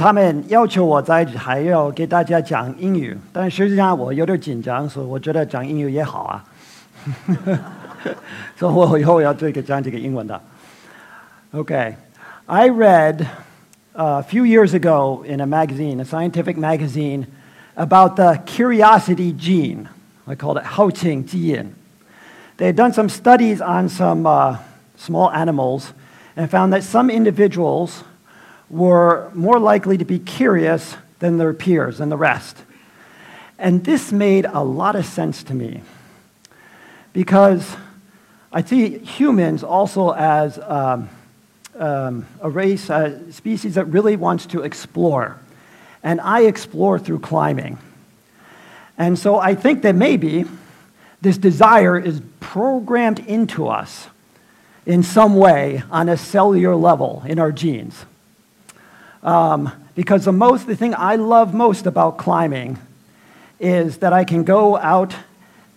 虽然他们要求我在还要给大家讲英语，但实际上我有点紧张，所以我觉得讲英语也好啊。所以我以后要这个讲这个英文的。Okay, I read a few years ago in a magazine, a scientific magazine, about the curiosity gene. I called it 好奇基因. They had done some studies on some uh, small animals and found that some individuals were more likely to be curious than their peers and the rest. And this made a lot of sense to me because I see humans also as um, um, a race, a species that really wants to explore. And I explore through climbing. And so I think that maybe this desire is programmed into us in some way on a cellular level in our genes. Um, because the most, the thing I love most about climbing is that I can go out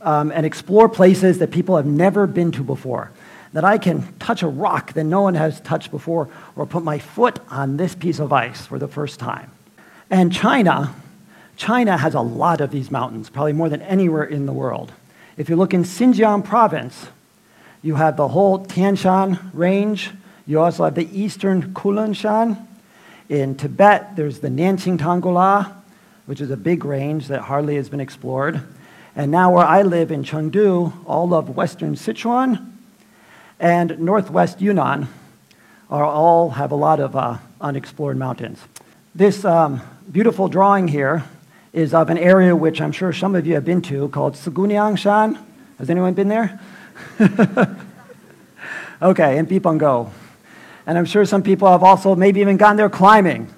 um, and explore places that people have never been to before. That I can touch a rock that no one has touched before, or put my foot on this piece of ice for the first time. And China, China has a lot of these mountains, probably more than anywhere in the world. If you look in Xinjiang province, you have the whole Tian Shan range. You also have the eastern Kunlunshan. In Tibet, there's the Nianqing Tanggula, which is a big range that hardly has been explored. And now, where I live in Chengdu, all of western Sichuan and northwest Yunnan are all have a lot of uh, unexplored mountains. This um, beautiful drawing here is of an area which I'm sure some of you have been to called Siguniangshan. Has anyone been there? okay, in Bipenggou. And I'm sure some people have also maybe even gone there climbing.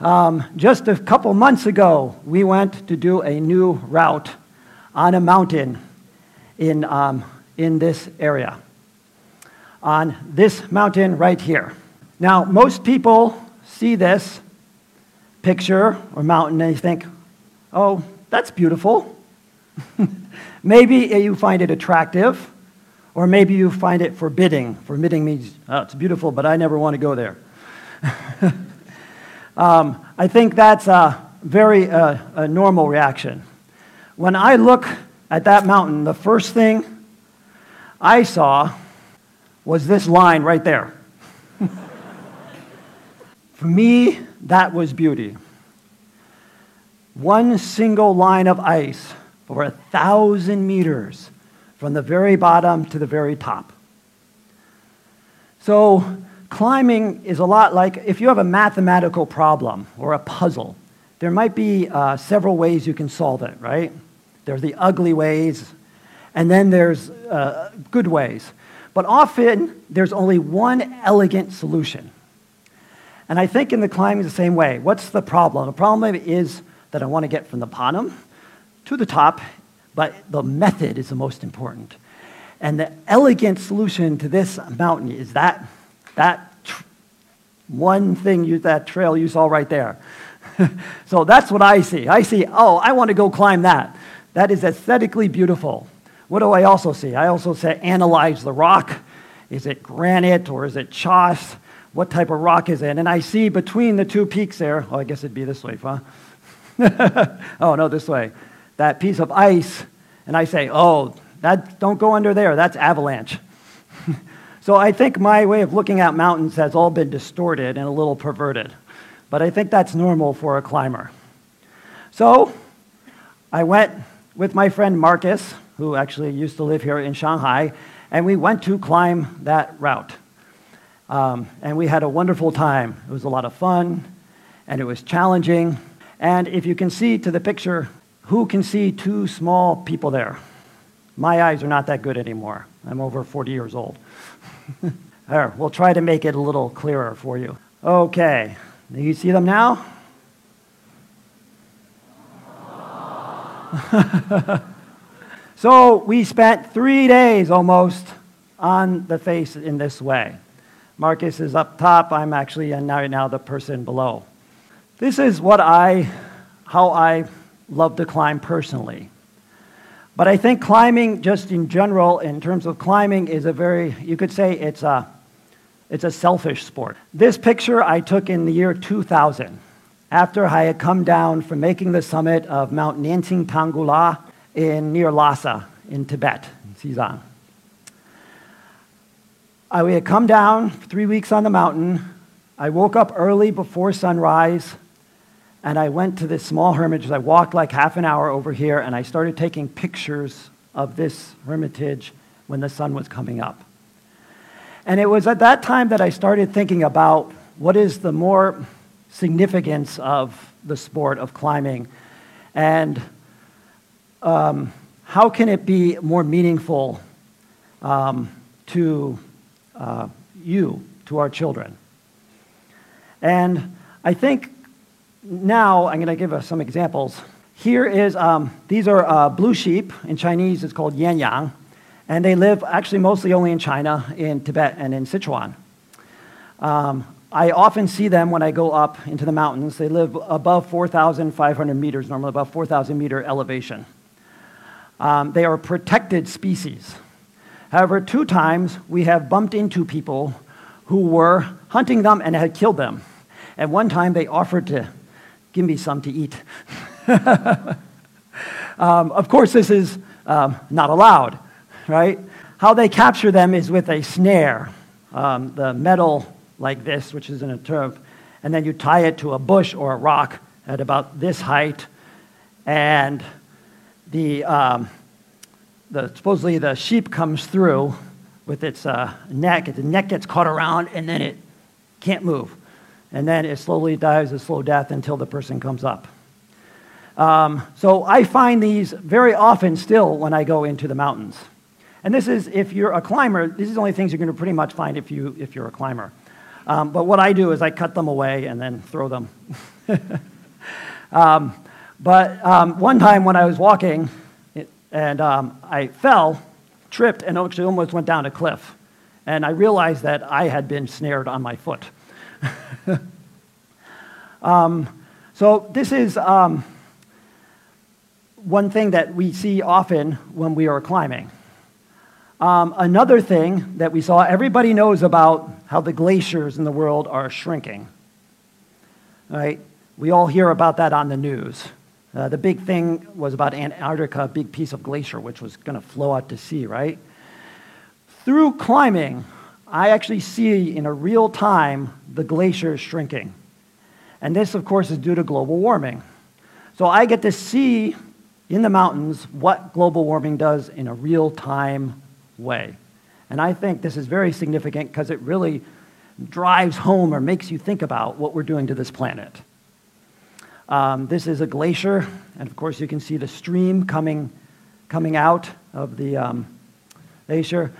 Um, just a couple months ago, we went to do a new route on a mountain in, um, in this area, on this mountain right here. Now, most people see this picture or mountain and you think, oh, that's beautiful. maybe you find it attractive, or maybe you find it forbidding. Forbidding means, oh, it's beautiful, but I never want to go there. um, I think that's a very uh, a normal reaction. When I look at that mountain, the first thing I saw was this line right there. For me, that was beauty. One single line of ice for a thousand meters from the very bottom to the very top. So, climbing is a lot like if you have a mathematical problem or a puzzle, there might be uh, several ways you can solve it, right? There's the ugly ways, and then there's uh, good ways. But often, there's only one elegant solution. And I think in the climbing the same way. What's the problem? The problem is that I want to get from the bottom to the top, but the method is the most important. And the elegant solution to this mountain is that, that tr- one thing, you, that trail you saw right there. so that's what I see. I see, oh, I want to go climb that. That is aesthetically beautiful. What do I also see? I also say analyze the rock. Is it granite or is it choss? What type of rock is it? And I see between the two peaks there, oh, I guess it'd be this way, huh? oh, no, this way. That piece of ice. And I say, oh, that, don't go under there. That's avalanche. so I think my way of looking at mountains has all been distorted and a little perverted. But I think that's normal for a climber. So I went with my friend Marcus, who actually used to live here in Shanghai, and we went to climb that route. Um, and we had a wonderful time. It was a lot of fun, and it was challenging. And if you can see to the picture, who can see two small people there? My eyes are not that good anymore. I'm over 40 years old. there, we'll try to make it a little clearer for you. Okay, do you see them now? so we spent three days almost on the face in this way. Marcus is up top. I'm actually now, now the person below. This is what I, how I love to climb personally. But I think climbing, just in general, in terms of climbing, is a very, you could say it's a, it's a selfish sport. This picture I took in the year 2000. after I had come down from making the summit of Mount Nianqing Tanggula in near Lhasa in Tibet, in Xizang. I had come down three weeks on the mountain. I woke up early before sunrise, and I went to this small hermitage. I walked like half an hour over here, and I started taking pictures of this hermitage when the sun was coming up. And it was at that time that I started thinking about what is the more significance of the sport of climbing and um, how can it be more meaningful um, to uh, you, to our children. And I think now I'm going to give us some examples. Here is, um, these are uh, blue sheep. In Chinese, it's called yanyang. And they live actually mostly only in China, in Tibet, and in Sichuan. Um, I often see them when I go up into the mountains. They live above 4,500 meters, normally above 4,000 meter elevation. Um, they are protected species. However, two times we have bumped into people who were hunting them and had killed them. At one time, they offered to give me some to eat. um, of course, this is um, not allowed right? How they capture them is with a snare, um, the metal like this, which is in a turf, and then you tie it to a bush or a rock at about this height, and the, um, the supposedly the sheep comes through with its uh, neck. The neck gets caught around, and then it can't move, and then it slowly dies a slow death until the person comes up. Um, so I find these very often still when I go into the mountains. And this is, if you're a climber, these are the only things you're going to pretty much find if, you, if you're a climber. Um, but what I do is I cut them away and then throw them. um, but um, one time when I was walking and um, I fell, tripped, and actually almost went down a cliff. And I realized that I had been snared on my foot. Um, so this is um, one thing that we see often when we are climbing. Um, another thing that we saw, everybody knows about how the glaciers in the world are shrinking. Right? We all hear about that on the news. Uh, the big thing was about Antarctica, a big piece of glacier which was going to flow out to sea, right? Through climbing, I actually see in a real time the glacier is shrinking. And this, of course, is due to global warming. So I get to see in the mountains what global warming does in a real time way. And I think this is very significant because it really drives home or makes you think about what we're doing to this planet. Um, this is a glacier, and of course, you can see the stream coming, coming out of the um, glacier.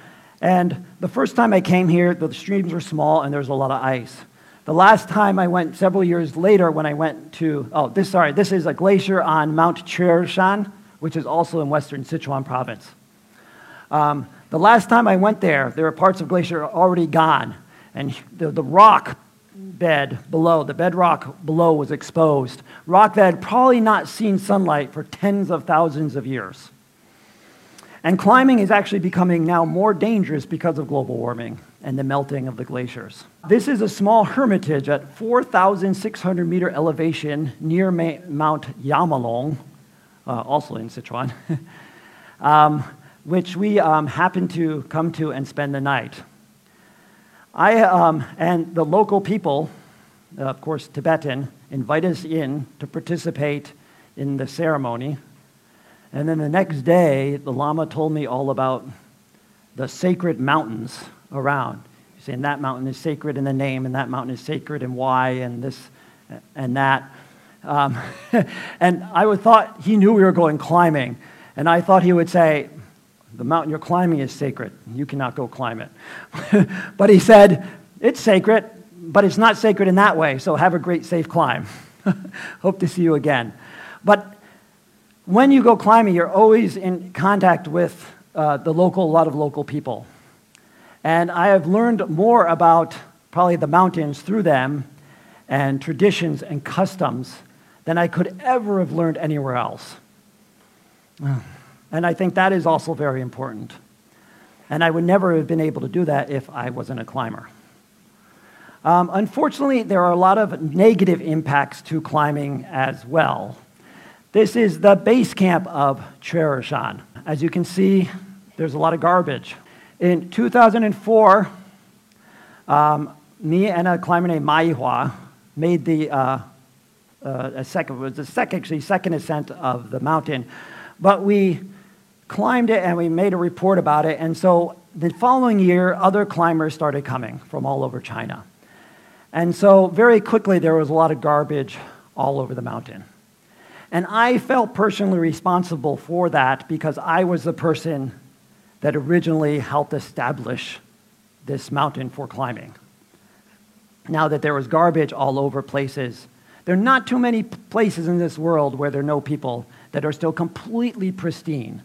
And the first time I came here, the streams were small and there was a lot of ice. The last time I went, several years later, when I went to, oh, this, sorry, this is a glacier on Mount Que'ershan, which is also in western Sichuan province. Um, the last time I went there, there were parts of glacier already gone, and the, the rock bed below, the bedrock below was exposed. Rock that had probably not seen sunlight for tens of thousands of years. And climbing is actually becoming now more dangerous because of global warming and the melting of the glaciers. This is a small hermitage at 4,600 meter elevation near Mount Yamalong, uh, also in Sichuan. um, which we um, happened to come to and spend the night. I um, and the local people, uh, of course, Tibetan, invited us in to participate in the ceremony. And then the next day, the Lama told me all about the sacred mountains around. He's saying that mountain is sacred in the name, and that mountain is sacred and why, and this and that. Um, and I thought he knew we were going climbing. And I thought he would say, the mountain you're climbing is sacred. You cannot go climb it. but he said, It's sacred, but it's not sacred in that way, so have a great, safe climb. Hope to see you again. But when you go climbing, you're always in contact with uh, the local, a lot of local people. And I have learned more about probably the mountains through them and traditions and customs than I could ever have learned anywhere else. And I think that is also very important. And I would never have been able to do that if I wasn't a climber. Um, unfortunately, there are a lot of negative impacts to climbing as well. This is the base camp of Que'ershan. As you can see, there's a lot of garbage. In 2004, um, me and a climber named Maihua made the uh, uh, second was the second actually second ascent of the mountain, but we climbed it and we made a report about it. And so the following year, other climbers started coming from all over China, and so very quickly there was a lot of garbage all over the mountain. And I felt personally responsible for that because I was the person that originally helped establish this mountain for climbing. Now that there was garbage all over places, there are not too many places in this world where there are no people that are still completely pristine.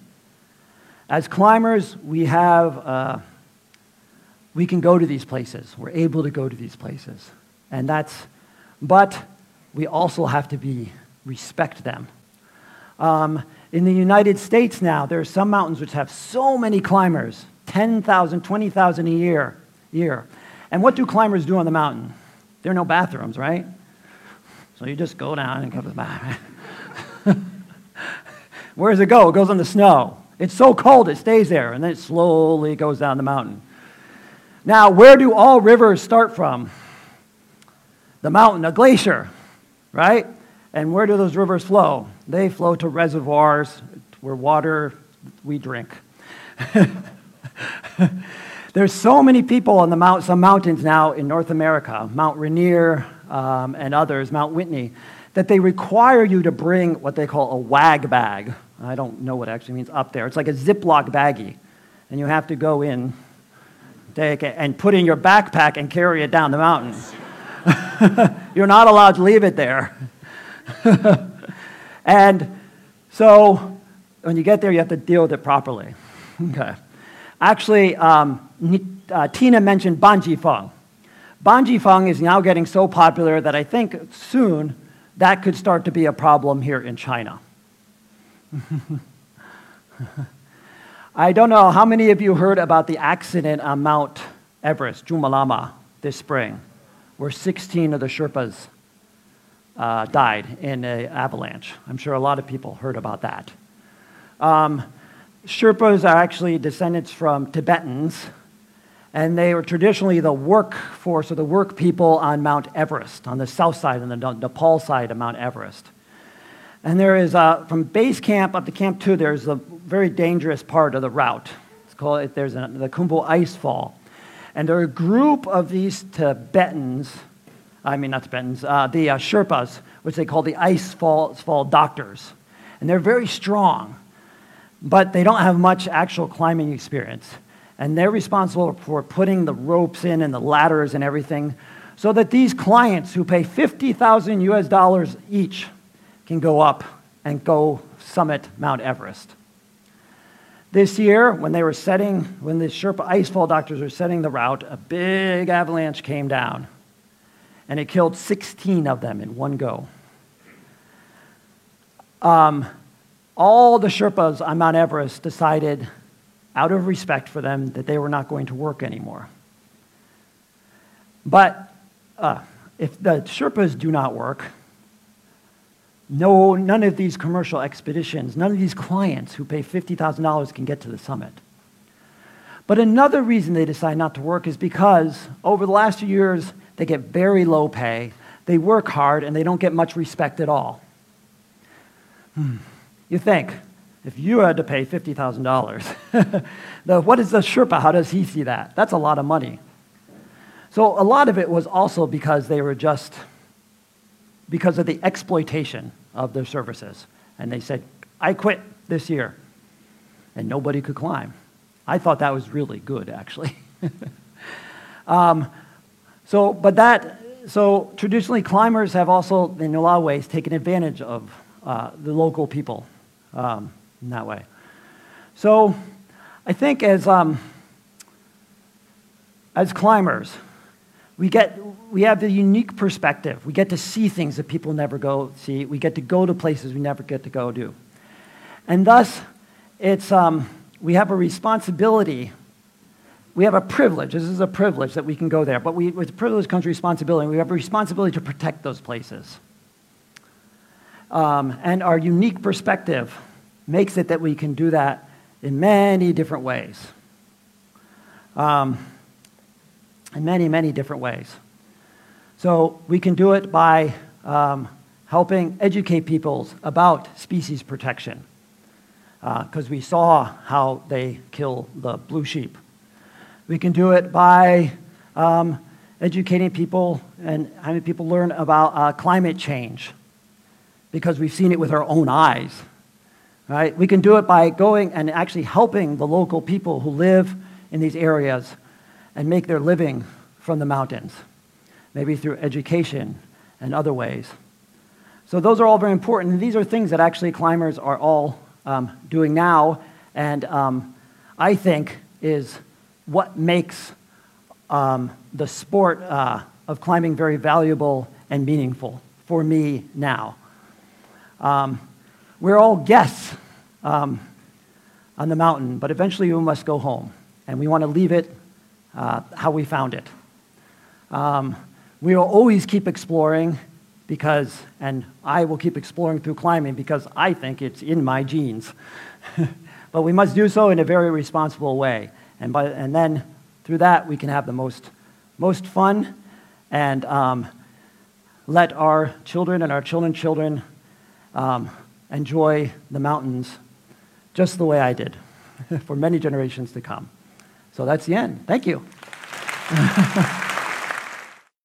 As climbers, we have, uh, we can go to these places. We're able to go to these places. And that's, but we also have to be respect them. Um, in the United States now, there are some mountains which have so many climbers 10,000, 20,000 a year, year. And what do climbers do on the mountain? There are no bathrooms, right? So you just go down and come back. Where does it go? It goes on the snow. It's so cold it stays there, and then it slowly goes down the mountain. Now, where do all rivers start from? The mountain, a glacier, right? And where do those rivers flow? They flow to reservoirs where water we drink. There's so many people on the mount, some mountains now in North America, Mount Rainier um, and others, Mount Whitney, that they require you to bring what they call a wag bag. I don't know what it actually means up there. It's like a Ziploc baggie. And you have to go in, take it, and put in your backpack and carry it down the mountain. You're not allowed to leave it there. and so when you get there, you have to deal with it properly. Okay. Actually, um, uh, Tina mentioned Banjifeng. Banjifeng is now getting so popular that I think soon that could start to be a problem here in China. I don't know how many of you heard about the accident on Mount Everest, Chomolungma, this spring, where 16 of the Sherpas uh, died in an avalanche. I'm sure a lot of people heard about that. Um, Sherpas are actually descendants from Tibetans, and they were traditionally the workforce or the work people on Mount Everest, on the south side and the Nepal side of Mount Everest. And there is, uh, from base camp up to Camp 2, there's a very dangerous part of the route. It's called, there's a, the Khumbu Ice Fall. And there are a group of these Tibetans I mean, not Tibetans, uh, the uh, Sherpas, which they call the ice fall, fall doctors. And they're very strong, but they don't have much actual climbing experience. And they're responsible for putting the ropes in and the ladders and everything so that these clients who pay 50,000 US dollars each can go up and go summit Mount Everest. This year, when they were setting, when the Sherpa icefall doctors were setting the route, a big avalanche came down and it killed 16 of them in one go. Um, all the Sherpas on Mount Everest decided, out of respect for them, that they were not going to work anymore. But uh, if the Sherpas do not work, no, none of these commercial expeditions, none of these clients who pay $50,000 can get to the summit. But another reason they decide not to work is because over the last few years, they get very low pay, they work hard, and they don't get much respect at all. Hmm. You think, if you had to pay $50,000, what is the Sherpa? How does he see that? That's a lot of money. So a lot of it was also because they were just, because of the exploitation of their services. And they said, I quit this year. And nobody could climb. I thought that was really good, actually. um, so, but that, so traditionally climbers have also, in a lot of ways, taken advantage of uh, the local people um, in that way. So, I think as, um, as climbers, we, get, we have the unique perspective. We get to see things that people never go see. We get to go to places we never get to go to. And thus, it's, um, we have a responsibility we have a privilege. This is a privilege that we can go there. But we, with privilege comes responsibility. We have a responsibility to protect those places. Um, and our unique perspective makes it that we can do that in many different ways. Um, in many, many different ways. So we can do it by um, helping educate people about species protection, because uh, we saw how they kill the blue sheep. We can do it by um, educating people and having people learn about uh, climate change, because we've seen it with our own eyes. Right? We can do it by going and actually helping the local people who live in these areas and make their living from the mountains, maybe through education and other ways. So those are all very important. And these are things that actually climbers are all um, doing now, and um, I think is what makes um, the sport uh, of climbing very valuable and meaningful for me now. Um, we're all guests um, on the mountain, but eventually we must go home, and we want to leave it uh, how we found it. Um, we will always keep exploring because, and I will keep exploring through climbing because I think it's in my genes. but we must do so in a very responsible way. And, by, and then through that, we can have the most, most fun and um, let our children and our children's children um, enjoy the mountains just the way I did for many generations to come. So that's the end. Thank you.